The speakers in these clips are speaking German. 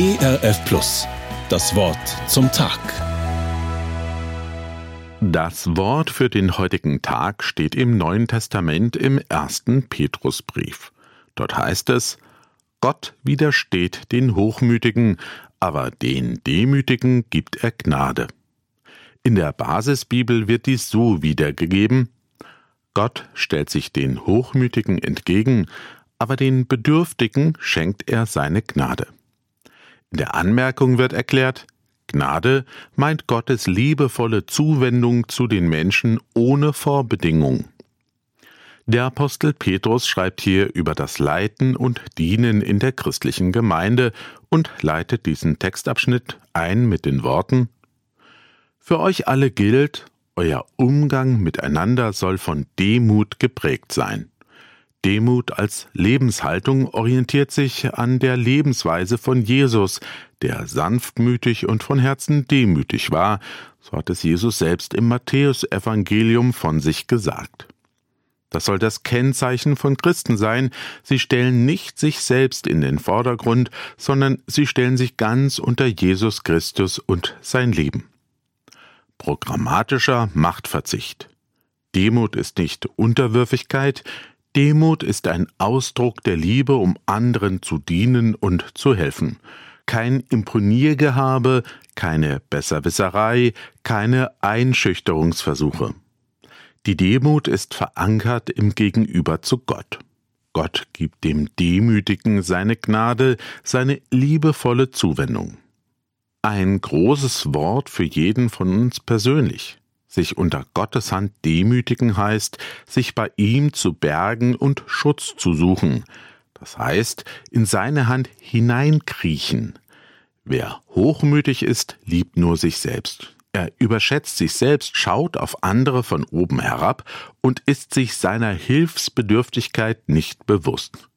ERF Plus. Das Wort zum Tag. Das Wort für den heutigen Tag steht im Neuen Testament im ersten Petrusbrief. Dort heißt es, Gott widersteht den Hochmütigen, aber den Demütigen gibt er Gnade. In der Basisbibel wird dies so wiedergegeben, Gott stellt sich den Hochmütigen entgegen, aber den Bedürftigen schenkt er seine Gnade. In der Anmerkung wird erklärt, Gnade meint Gottes liebevolle Zuwendung zu den Menschen ohne Vorbedingung. Der Apostel Petrus schreibt hier über das Leiten und Dienen in der christlichen Gemeinde und leitet diesen Textabschnitt ein mit den Worten Für euch alle gilt, euer Umgang miteinander soll von Demut geprägt sein. Demut als Lebenshaltung orientiert sich an der Lebensweise von Jesus, der sanftmütig und von Herzen demütig war, so hat es Jesus selbst im Matthäusevangelium von sich gesagt. Das soll das Kennzeichen von Christen sein, sie stellen nicht sich selbst in den Vordergrund, sondern sie stellen sich ganz unter Jesus Christus und sein Leben. Programmatischer Machtverzicht. Demut ist nicht Unterwürfigkeit, Demut ist ein Ausdruck der Liebe, um anderen zu dienen und zu helfen. Kein Imponiergehabe, keine Besserwisserei, keine Einschüchterungsversuche. Die Demut ist verankert im Gegenüber zu Gott. Gott gibt dem Demütigen seine Gnade, seine liebevolle Zuwendung. Ein großes Wort für jeden von uns persönlich. Sich unter Gottes Hand demütigen heißt, sich bei ihm zu bergen und Schutz zu suchen. Das heißt, in seine Hand hineinkriechen. Wer hochmütig ist, liebt nur sich selbst. Er überschätzt sich selbst, schaut auf andere von oben herab und ist sich seiner Hilfsbedürftigkeit nicht bewusst.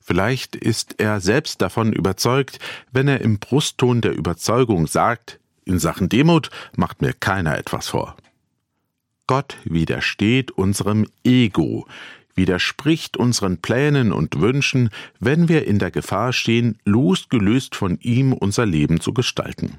Vielleicht ist er selbst davon überzeugt, wenn er im Brustton der Überzeugung sagt, in Sachen Demut macht mir keiner etwas vor. Gott widersteht unserem Ego, widerspricht unseren Plänen und Wünschen, wenn wir in der Gefahr stehen, losgelöst von ihm unser Leben zu gestalten.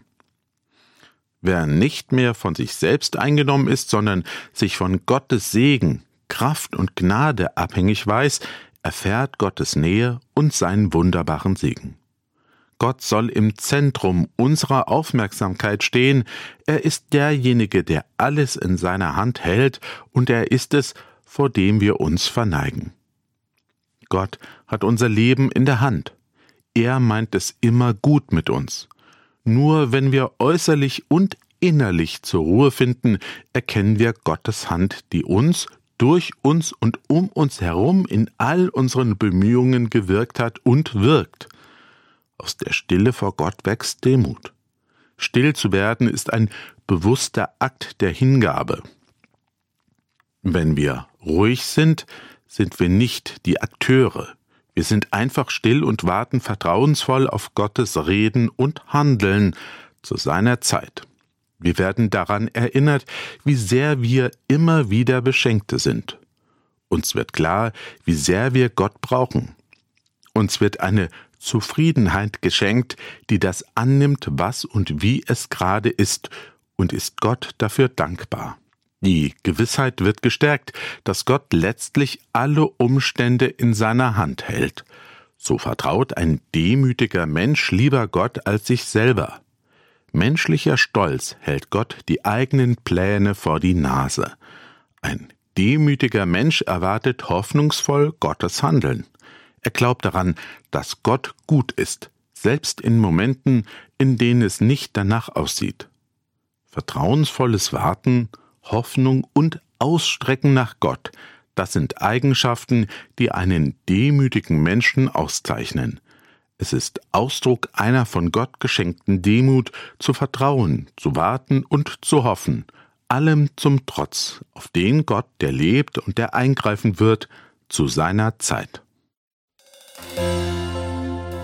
Wer nicht mehr von sich selbst eingenommen ist, sondern sich von Gottes Segen, Kraft und Gnade abhängig weiß, erfährt Gottes Nähe und seinen wunderbaren Segen. Gott soll im Zentrum unserer Aufmerksamkeit stehen, er ist derjenige, der alles in seiner Hand hält, und er ist es, vor dem wir uns verneigen. Gott hat unser Leben in der Hand. Er meint es immer gut mit uns. Nur wenn wir äußerlich und innerlich zur Ruhe finden, erkennen wir Gottes Hand, die uns, durch uns und um uns herum in all unseren Bemühungen gewirkt hat und wirkt. Aus der Stille vor Gott wächst Demut. Still zu werden ist ein bewusster Akt der Hingabe. Wenn wir ruhig sind, sind wir nicht die Akteure. Wir sind einfach still und warten vertrauensvoll auf Gottes Reden und Handeln zu seiner Zeit. Wir werden daran erinnert, wie sehr wir immer wieder Beschenkte sind. Uns wird klar, wie sehr wir Gott brauchen. Uns wird eine Zufriedenheit geschenkt, die das annimmt, was und wie es gerade ist, und ist Gott dafür dankbar. Die Gewissheit wird gestärkt, dass Gott letztlich alle Umstände in seiner Hand hält. So vertraut ein demütiger Mensch lieber Gott als sich selber. Menschlicher Stolz hält Gott die eigenen Pläne vor die Nase. Ein demütiger Mensch erwartet hoffnungsvoll Gottes Handeln. Er glaubt daran, dass Gott gut ist, selbst in Momenten, in denen es nicht danach aussieht. Vertrauensvolles Warten, Hoffnung und Ausstrecken nach Gott, das sind Eigenschaften, die einen demütigen Menschen auszeichnen. Es ist Ausdruck einer von Gott geschenkten Demut, zu vertrauen, zu warten und zu hoffen, allem zum Trotz, auf den Gott, der lebt und der eingreifen wird, zu seiner Zeit.